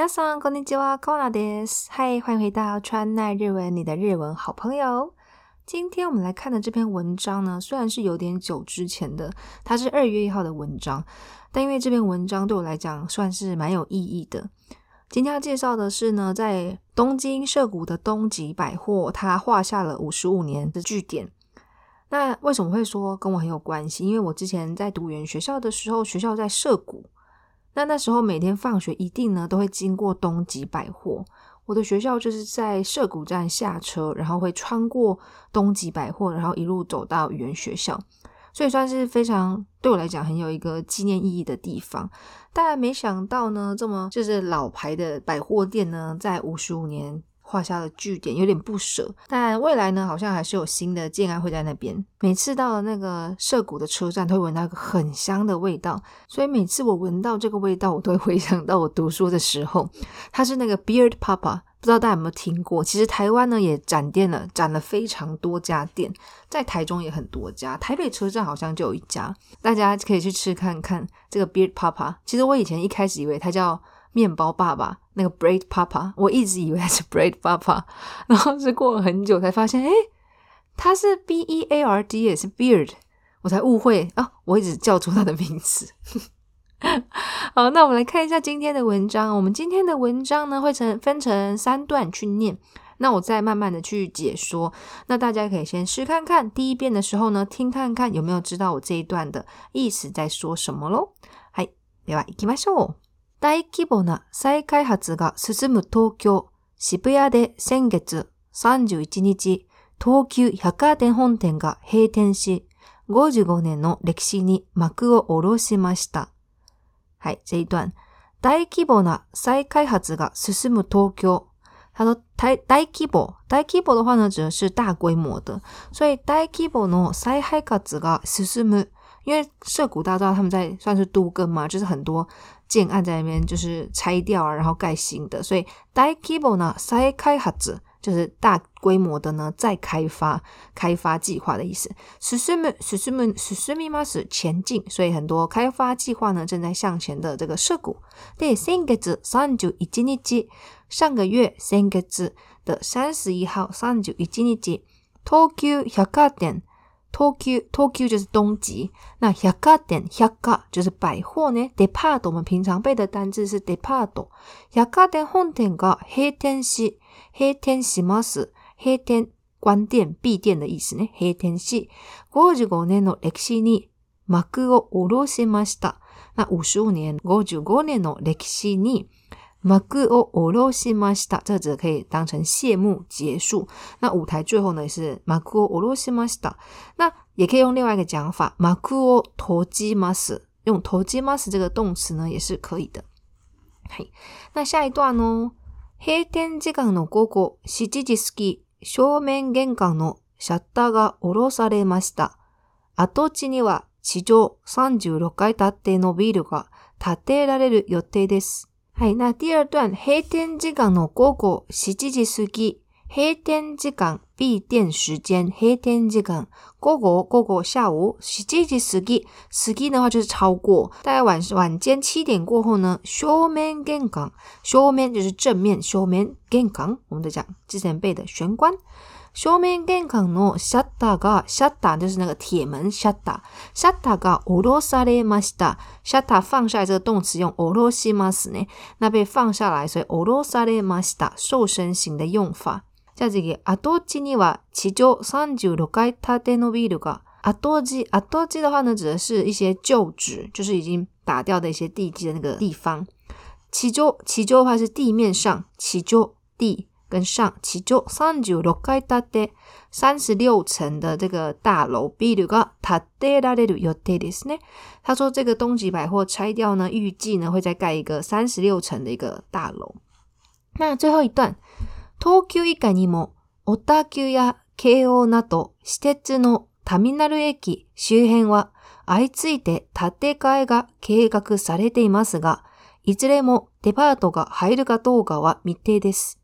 大家好，今天要讲的是，嗨，欢迎回到川奈日文，你的日文好朋友。今天我们来看的这篇文章呢，虽然是有点久之前的，它是二月一号的文章，但因为这篇文章对我来讲算是蛮有意义的。今天要介绍的是呢，在东京涩谷的东急百货，它画下了五十五年的据点。那为什么会说跟我很有关系？因为我之前在读园学校的时候，学校在涩谷。那那时候每天放学一定呢都会经过东极百货，我的学校就是在涉谷站下车，然后会穿过东极百货，然后一路走到语言学校，所以算是非常对我来讲很有一个纪念意义的地方。但没想到呢，这么就是老牌的百货店呢，在五十五年。画下了句点，有点不舍，但未来呢，好像还是有新的建安会在那边。每次到了那个社谷的车站，都会闻到一个很香的味道，所以每次我闻到这个味道，我都会回想到我读书的时候。它是那个 Beard Papa，不知道大家有没有听过？其实台湾呢也展店了，展了非常多家店，在台中也很多家，台北车站好像就有一家，大家可以去吃看看这个 Beard Papa。其实我以前一开始以为它叫。面包爸爸，那个 Bread Papa，我一直以为他是 Bread Papa，然后是过了很久才发现，哎，他是 B E A R D，也是 Beard，我才误会啊，我一直叫错他的名字。好，那我们来看一下今天的文章。我们今天的文章呢会成分成三段去念，那我再慢慢的去解说。那大家可以先试看看，第一遍的时候呢听看看有没有知道我这一段的意思在说什么喽。嗨，行きましょう。大規模な再開発が進む東京、渋谷で先月31日、東急百貨店本店が閉店し、55年の歴史に幕を下ろしました。はい、这一段。大規模な再開発が進む東京。他说大大規模。大規模的话呢、指是大规模的。所以大規模の再開発が進む。因为涉谷大道他们在算是都更嘛，就是很多建案在那边就是拆掉，然后盖新的。所以大規模呢、再开開発就是大规模的呢再开发开发计划的意思。進ス進ス進ミスス前进，所以很多开发计划呢正在向前的这个涉谷。で先月三十一日、上个月先月的三十一号三十一日東急百貨店東急，東急就是东急。那 y a 店百貨就是百貨ね。デパート、我们平常背的单字是デパート。百貨店本店が閉店し、閉店します。閉店、关店、闭店的意思ね。閉店し、55年の歴史に幕を下ろしました。那55年、55年の歴史に幕を下ろしました。这只可以当成谢幕结束。那舞台最后呢是幕を下ろしました。那也可以用另外一个讲法，幕を閉じます。用閉じます这个动词呢也是可以的。嘿，那下一段哦。閉店時間の午後7時過ぎ、正面玄関のシャッターが下ろされました。跡地には地上36階建てのビルが建てられる予定です。はい。那第二段、閉店時間の午後7時過ぎ、閉店時間闭店时间黑天这个各个各个下午是几时？时几？时几的话就是超过大概晚晚间七点过后呢，正面建港。正面就是正面正面建港。我们在讲之前背的玄关。正面建港呢，シャッターがシャッター就是那个铁门。シャッターシャッターが下ろされるました。シャッター放下来这个动词用下ろします呢？那被放下来，所以下ろされました。身型的用法。下这个阿多吉尼瓦七九三十六盖塔德诺比鲁个阿多吉阿多吉的话呢，指的是一些旧址，就是已经打掉的一些地基的那个地方。七九七九的话是地面上七九地跟上七九三十六盖塔德三十六层的这个大楼。比鲁个塔德拉的有泰迪斯呢？他说这个东极百货拆掉呢，预计呢会再盖一个三十六层的一个大楼。那最后一段。東急以下にも、小田急や京王など私鉄のターミナル駅周辺は相次いで建て替えが計画されていますが、いずれもデパートが入るかどうかは未定です。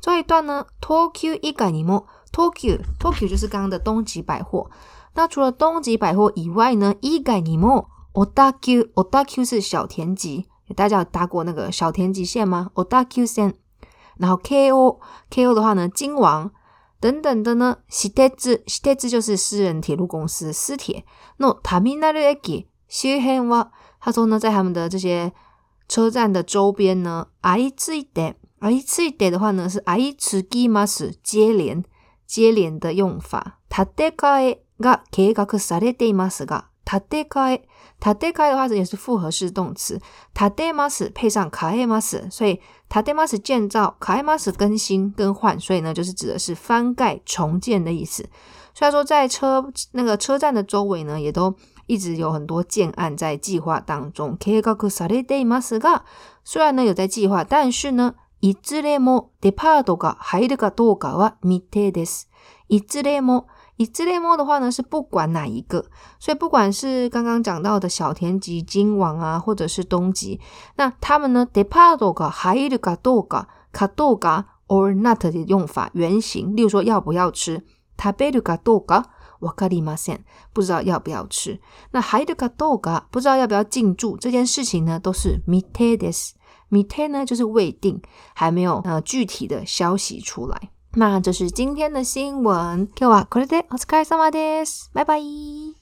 这一段呢，東急以外にも東急東急就是刚刚的东急百货。那除了东急百货以外呢，以外にも小田急小田急是小田急，大家有搭过那个小田急线吗？小田急線。然后 KO KO 的话呢，金王等等的呢，私铁子私铁子就是私人铁路公司私铁。那タミナル駅周辺は，他说呢，在他们的这些车站的周边呢，あいついて。而一次一得的话呢，是아이츠기마스接连接连的用法。다데카에가계가그사례데이마스가建て替え、建て替え的话也是复合式动词。建てます配上替えます，所以建てます建造，替えます更新更换，所以呢就是指的是翻盖重建的意思。虽然说在车那个车站的周围呢，也都一直有很多建案在计划当中。計画される建物が、虽然呢有在计划，但是呢いずれも出発が入るかどうかは未定です。いずれも以自恋猫的话呢，是不管哪一个，所以不管是刚刚讲到的小田急金王啊，或者是东极，那他们呢，departo ga h a i u ga doga，kado ga or not 的用法原型，例如说要不要吃，taberu ga d o g a わかりません，不知道要不要吃。那 h a i ga doga，不知道要不要进驻这件事情呢，都是 m i t a d e s m i t 呢就是未定，还没有呃具体的消息出来。那就是今天的新闻。Kowakurete otsukaresama desu。拜拜。